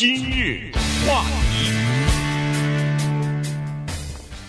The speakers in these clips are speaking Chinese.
今日话题，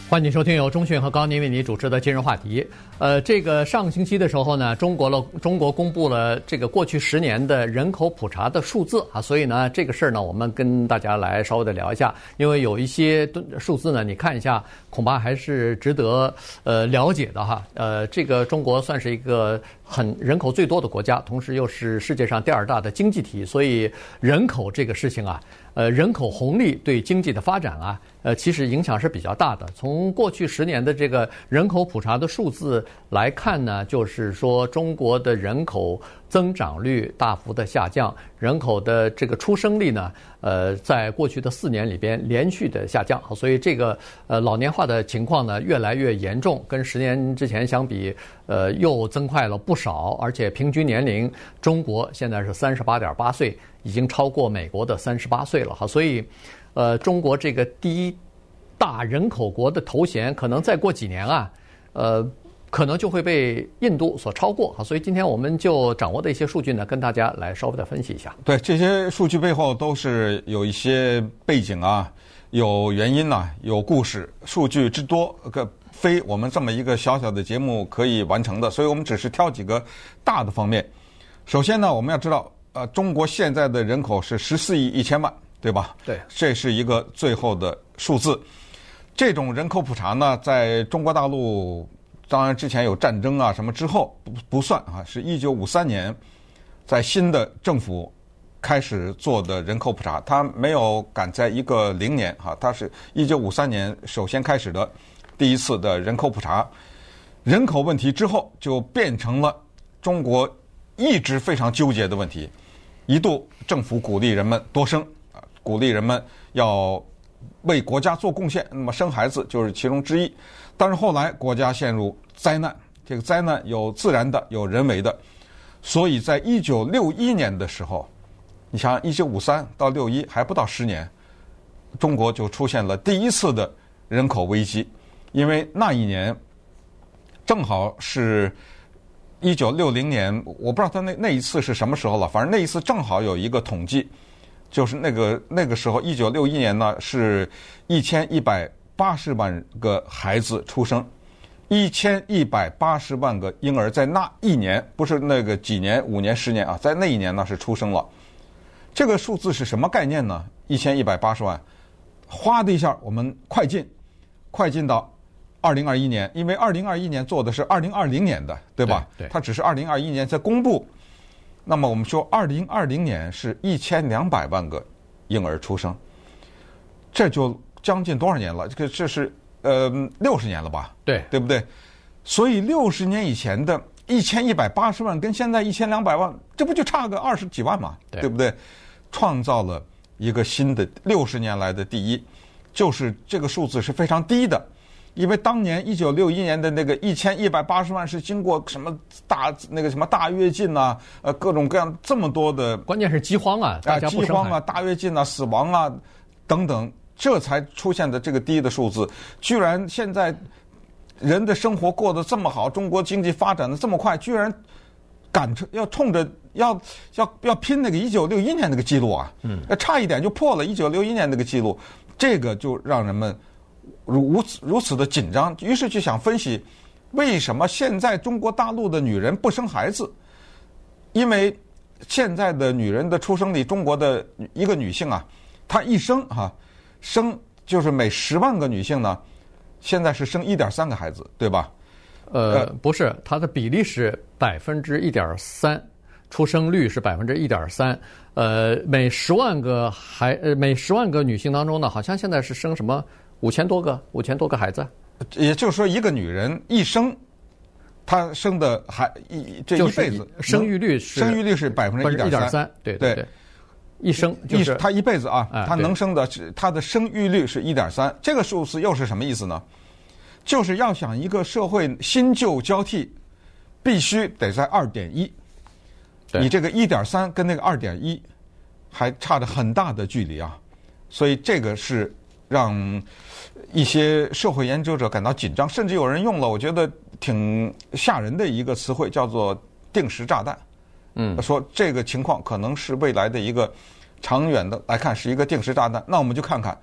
欢迎收听由中讯和高宁为你主持的今日话题。呃，这个上个星期的时候呢，中国了，中国公布了这个过去十年的人口普查的数字啊，所以呢，这个事儿呢，我们跟大家来稍微的聊一下，因为有一些数字呢，你看一下，恐怕还是值得呃了解的哈。呃，这个中国算是一个。很人口最多的国家，同时又是世界上第二大的经济体，所以人口这个事情啊，呃，人口红利对经济的发展啊，呃，其实影响是比较大的。从过去十年的这个人口普查的数字来看呢，就是说中国的人口增长率大幅的下降，人口的这个出生率呢，呃，在过去的四年里边连续的下降，所以这个呃老年化的情况呢越来越严重，跟十年之前相比，呃，又增快了不少，而且平均年龄中国现在是三十八点八岁，已经超过美国的三十八岁了。哈，所以，呃，中国这个第一大人口国的头衔，可能再过几年啊，呃。可能就会被印度所超过啊，所以今天我们就掌握的一些数据呢，跟大家来稍微的分析一下。对，这些数据背后都是有一些背景啊，有原因呐、有故事。数据之多，个非我们这么一个小小的节目可以完成的，所以我们只是挑几个大的方面。首先呢，我们要知道，呃，中国现在的人口是十四亿一千万，对吧？对，这是一个最后的数字。这种人口普查呢，在中国大陆。当然，之前有战争啊什么之后不不算啊，是一九五三年，在新的政府开始做的人口普查，他没有赶在一个零年哈，他是一九五三年首先开始的第一次的人口普查，人口问题之后就变成了中国一直非常纠结的问题，一度政府鼓励人们多生啊，鼓励人们要为国家做贡献，那么生孩子就是其中之一。但是后来国家陷入灾难，这个灾难有自然的，有人为的，所以在一九六一年的时候，你想一九五三到六一还不到十年，中国就出现了第一次的人口危机，因为那一年正好是一九六零年，我不知道他那那一次是什么时候了，反正那一次正好有一个统计，就是那个那个时候一九六一年呢是一千一百。八十万个孩子出生，一千一百八十万个婴儿在那一年，不是那个几年、五年、十年啊，在那一年呢是出生了。这个数字是什么概念呢？一千一百八十万，哗的一下，我们快进，快进到二零二一年，因为二零二一年做的是二零二零年的，对吧？对，对。它只是二零二一年在公布。那么我们说，二零二零年是一千两百万个婴儿出生，这就。将近多少年了？这个这是呃六十年了吧？对，对不对？所以六十年以前的一千一百八十万跟现在一千两百万，这不就差个二十几万嘛？对，对不对？创造了一个新的六十年来的第一，就是这个数字是非常低的，因为当年一九六一年的那个一千一百八十万是经过什么大那个什么大跃进呐，呃各种各样这么多的，关键是饥荒啊，大家饥荒啊，大跃进啊，死亡啊等等。这才出现的这个低的数字，居然现在人的生活过得这么好，中国经济发展的这么快，居然赶着要冲着要要要拼那个一九六一年那个记录啊，嗯，差一点就破了一九六一年那个记录，这个就让人们如此如此的紧张，于是就想分析为什么现在中国大陆的女人不生孩子，因为现在的女人的出生率，中国的一个女性啊，她一生哈。生就是每十万个女性呢，现在是生一点三个孩子，对吧？呃，不是，它的比例是百分之一点三，出生率是百分之一点三。呃，每十万个孩呃每十万个女性当中呢，好像现在是生什么五千多个五千多个孩子。也就是说，一个女人一生，她生的孩一这一辈子生育率是生育率是百分之一点三，对对对。一生就是她一辈子啊，她能生的，她的生育率是一点三，这个数字又是什么意思呢？就是要想一个社会新旧交替，必须得在二点一，你这个一点三跟那个二点一还差着很大的距离啊，所以这个是让一些社会研究者感到紧张，甚至有人用了我觉得挺吓人的一个词汇，叫做定时炸弹。嗯，说这个情况可能是未来的一个长远的来看是一个定时炸弹。那我们就看看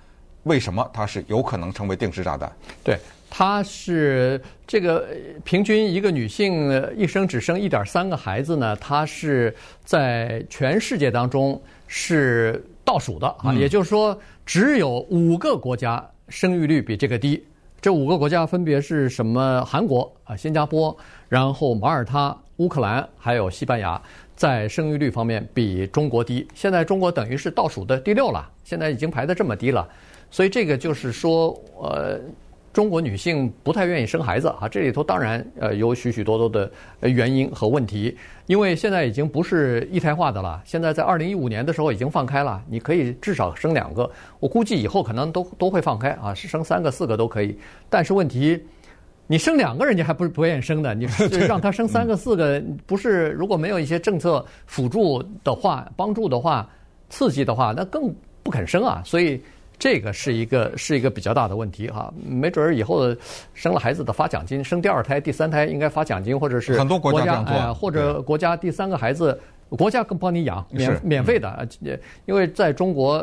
为什么它是有可能成为定时炸弹。对，它是这个平均一个女性一生只生一点三个孩子呢，它是在全世界当中是倒数的啊，也就是说只有五个国家生育率比这个低。这五个国家分别是什么？韩国啊、新加坡，然后马耳他、乌克兰，还有西班牙，在生育率方面比中国低。现在中国等于是倒数的第六了，现在已经排得这么低了，所以这个就是说，呃。中国女性不太愿意生孩子啊，这里头当然呃有许许多多的原因和问题，因为现在已经不是一胎化的了，现在在二零一五年的时候已经放开了，你可以至少生两个，我估计以后可能都都会放开啊，是生三个四个都可以，但是问题，你生两个人家还不是不愿意生的，你让他生三个四个，不是如果没有一些政策辅助的话、帮助的话、刺激的话，那更不肯生啊，所以。这个是一个是一个比较大的问题哈，没准儿以后生了孩子的发奖金，生第二胎、第三胎应该发奖金，或者是很多国家这样做，哎，或者国家第三个孩子，国家更帮你养，免免费的，因为在中国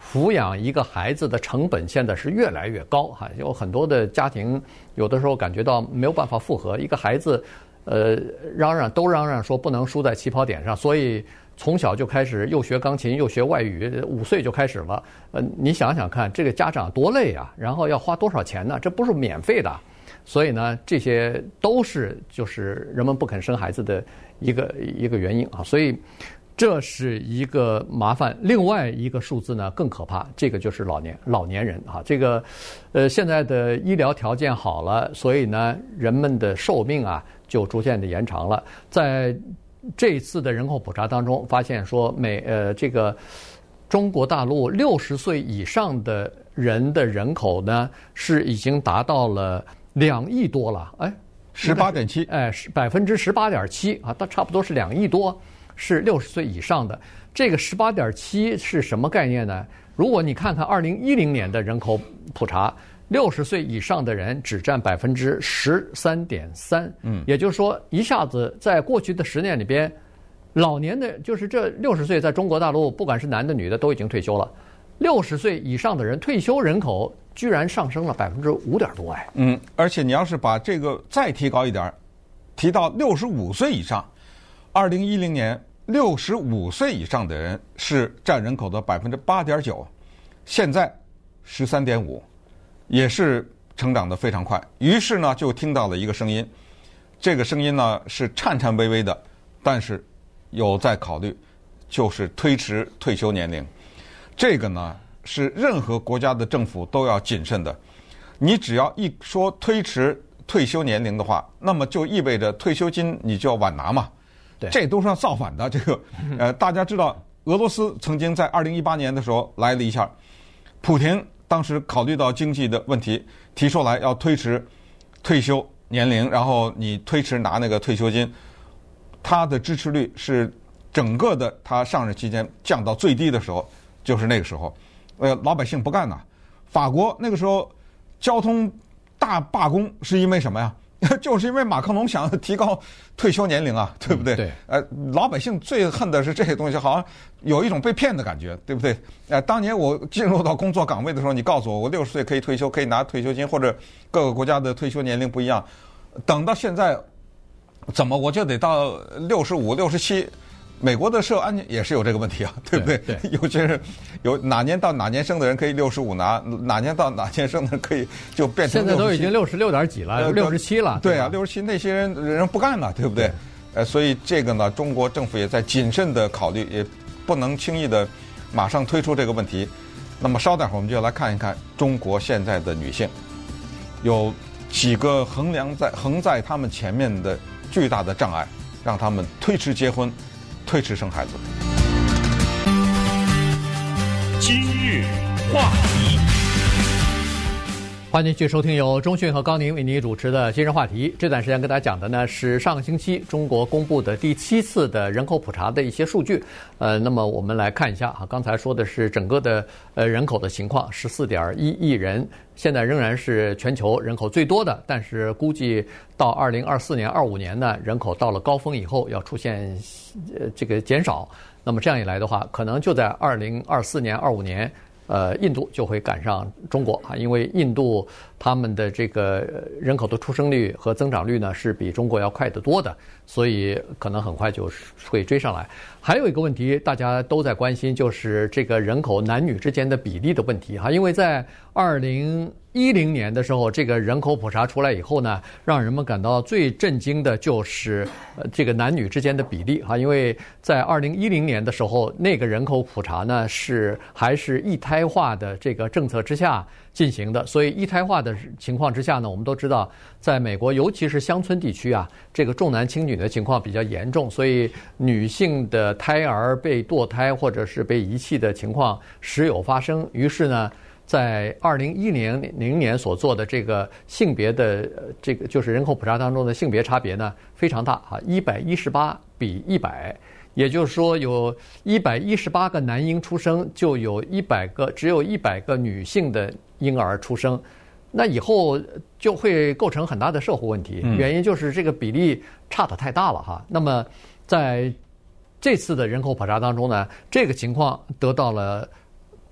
抚养一个孩子的成本现在是越来越高哈，有很多的家庭有的时候感觉到没有办法负荷一个孩子，呃，嚷嚷都嚷嚷说不能输在起跑点上，所以。从小就开始又学钢琴又学外语，五岁就开始了。呃，你想想看，这个家长多累啊，然后要花多少钱呢？这不是免费的，所以呢，这些都是就是人们不肯生孩子的一个一个原因啊。所以这是一个麻烦。另外一个数字呢更可怕，这个就是老年老年人啊。这个呃，现在的医疗条件好了，所以呢，人们的寿命啊就逐渐的延长了，在。这一次的人口普查当中，发现说美呃这个中国大陆六十岁以上的人的人口呢，是已经达到了两亿多了，哎，十八点七，哎，是百分之十八点七啊，它差不多是两亿多，是六十岁以上的。这个十八点七是什么概念呢？如果你看看二零一零年的人口普查。六十岁以上的人只占百分之十三点三，嗯，也就是说，一下子在过去的十年里边，老年的，就是这六十岁，在中国大陆，不管是男的女的，都已经退休了。六十岁以上的人退休人口居然上升了百分之五点多，哎，嗯，而且你要是把这个再提高一点，提到六十五岁以上，二零一零年六十五岁以上的人是占人口的百分之八点九，现在十三点五。也是成长得非常快，于是呢，就听到了一个声音，这个声音呢是颤颤巍巍的，但是有在考虑，就是推迟退休年龄。这个呢是任何国家的政府都要谨慎的。你只要一说推迟退休年龄的话，那么就意味着退休金你就要晚拿嘛。对，这都是要造反的。这个呃，大家知道，俄罗斯曾经在二零一八年的时候来了一下，普廷。当时考虑到经济的问题，提出来要推迟退休年龄，然后你推迟拿那个退休金，他的支持率是整个的他上任期间降到最低的时候，就是那个时候，呃，老百姓不干呐。法国那个时候交通大罢工是因为什么呀？就是因为马克龙想提高退休年龄啊，对不对？嗯、对。呃，老百姓最恨的是这些东西，好像有一种被骗的感觉，对不对？呃，当年我进入到工作岗位的时候，你告诉我我六十岁可以退休，可以拿退休金，或者各个国家的退休年龄不一样。等到现在，怎么我就得到六十五、六十七？美国的社安全也是有这个问题啊，对不对？对，对 有些人有哪年到哪年生的人可以六十五拿，哪年到哪年生的人可以就变成。现在都已经六十六点几了，六十七了。对啊，六十七那些人人不干了，对不对？对呃，所以这个呢，中国政府也在谨慎的考虑，也不能轻易的马上推出这个问题。那么稍待会儿我们就要来看一看中国现在的女性有几个衡量在横在他们前面的巨大的障碍，让他们推迟结婚。推迟生孩子。今日话题，欢迎继续收听由中讯和高宁为您主持的《今日话题》。这段时间跟大家讲的呢是上个星期中国公布的第七次的人口普查的一些数据。呃，那么我们来看一下啊，刚才说的是整个的呃人口的情况，十四点一亿人。现在仍然是全球人口最多的，但是估计到二零二四年、二五年呢，人口到了高峰以后要出现呃这个减少。那么这样一来的话，可能就在二零二四年、二五年。呃，印度就会赶上中国啊，因为印度他们的这个人口的出生率和增长率呢是比中国要快得多的，所以可能很快就会追上来。还有一个问题，大家都在关心，就是这个人口男女之间的比例的问题哈，因为在二零一零年的时候，这个人口普查出来以后呢，让人们感到最震惊的就是呃这个男女之间的比例哈，因为在二零一零年的时候，那个人口普查呢是还是一胎化的这个政策之下进行的，所以一胎化的情况之下呢，我们都知道，在美国尤其是乡村地区啊，这个重男轻女的情况比较严重，所以女性的胎儿被堕胎或者是被遗弃的情况时有发生，于是呢。在二零一零零年所做的这个性别的这个就是人口普查当中的性别差别呢，非常大啊，一百一十八比一百，也就是说有一百一十八个男婴出生，就有一百个只有一百个女性的婴儿出生，那以后就会构成很大的社会问题。原因就是这个比例差的太大了哈。那么在这次的人口普查当中呢，这个情况得到了。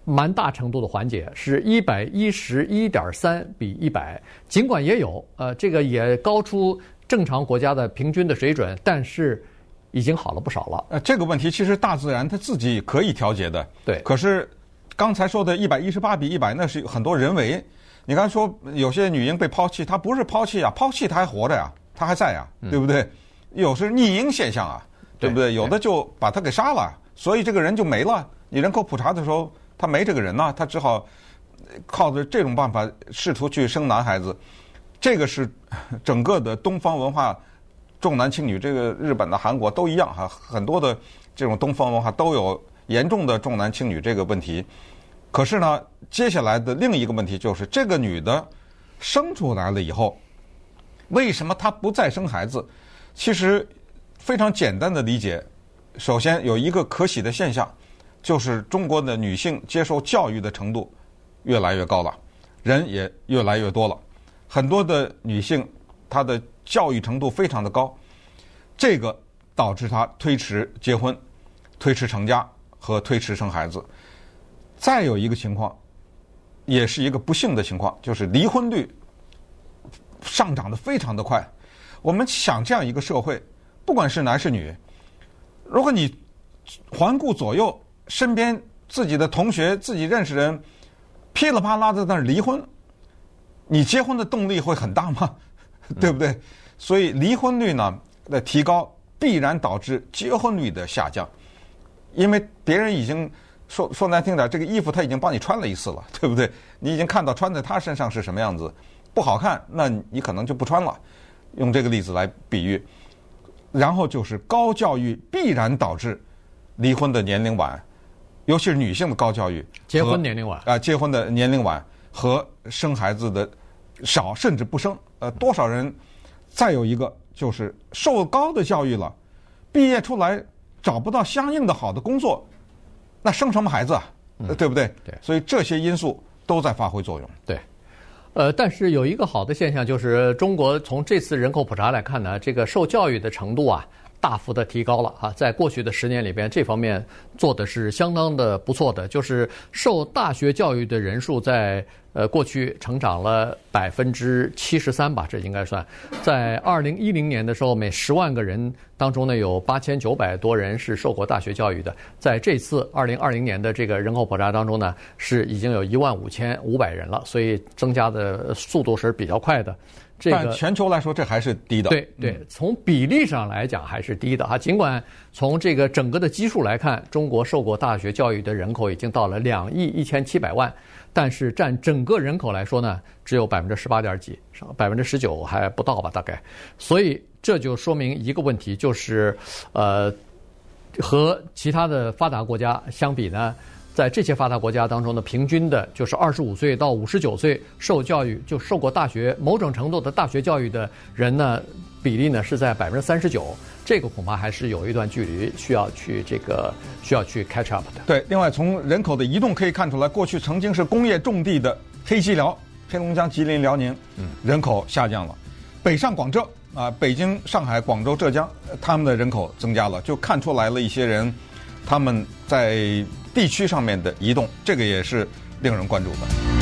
蛮大程度的缓解，是一百一十一点三比一百，尽管也有，呃，这个也高出正常国家的平均的水准，但是已经好了不少了。呃，这个问题其实大自然它自己可以调节的。对。可是刚才说的一百一十八比一百，那是很多人为。你刚才说有些女婴被抛弃，她不是抛弃啊，抛弃她还活着呀，她还在呀，对不对？有时逆婴现象啊，对不对？有的就把她给杀了，所以这个人就没了。你人口普查的时候。他没这个人呐，他只好靠着这种办法试图去生男孩子。这个是整个的东方文化重男轻女，这个日本的、韩国都一样哈，很多的这种东方文化都有严重的重男轻女这个问题。可是呢，接下来的另一个问题就是，这个女的生出来了以后，为什么她不再生孩子？其实非常简单的理解，首先有一个可喜的现象。就是中国的女性接受教育的程度越来越高了，人也越来越多了，很多的女性她的教育程度非常的高，这个导致她推迟结婚、推迟成家和推迟生孩子。再有一个情况，也是一个不幸的情况，就是离婚率上涨得非常的快。我们想这样一个社会，不管是男是女，如果你环顾左右。身边自己的同学、自己认识人，噼里啪啦的在那儿离婚，你结婚的动力会很大吗？对不对？所以离婚率呢的提高，必然导致结婚率的下降，因为别人已经说说难听点，这个衣服他已经帮你穿了一次了，对不对？你已经看到穿在他身上是什么样子，不好看，那你可能就不穿了。用这个例子来比喻，然后就是高教育必然导致离婚的年龄晚。尤其是女性的高教育，结婚年龄晚啊，结婚的年龄晚和生孩子的少甚至不生，呃，多少人？再有一个就是受高的教育了，毕业出来找不到相应的好的工作，那生什么孩子啊？嗯、对不对？对，所以这些因素都在发挥作用。对，呃，但是有一个好的现象就是，中国从这次人口普查来看呢，这个受教育的程度啊。大幅的提高了啊，在过去的十年里边，这方面做的是相当的不错的。就是受大学教育的人数在呃过去成长了百分之七十三吧，这应该算。在二零一零年的时候，每十万个人当中呢，有八千九百多人是受过大学教育的。在这次二零二零年的这个人口普查当中呢，是已经有一万五千五百人了，所以增加的速度是比较快的。这个、但全球来说，这还是低的。对对，从比例上来讲还是低的哈。尽管从这个整个的基数来看，中国受过大学教育的人口已经到了两亿一千七百万，但是占整个人口来说呢，只有百分之十八点几，百分之十九还不到吧，大概。所以这就说明一个问题，就是呃，和其他的发达国家相比呢。在这些发达国家当中呢，平均的就是二十五岁到五十九岁受教育就受过大学某种程度的大学教育的人呢，比例呢是在百分之三十九，这个恐怕还是有一段距离需要去这个需要去 catch up 的。对，另外从人口的移动可以看出来，过去曾经是工业重地的黑吉辽、黑龙江、吉林、辽宁，嗯，人口下降了，北上广浙啊，北京、上海、广州、浙江，他们的人口增加了，就看出来了一些人。他们在地区上面的移动，这个也是令人关注的。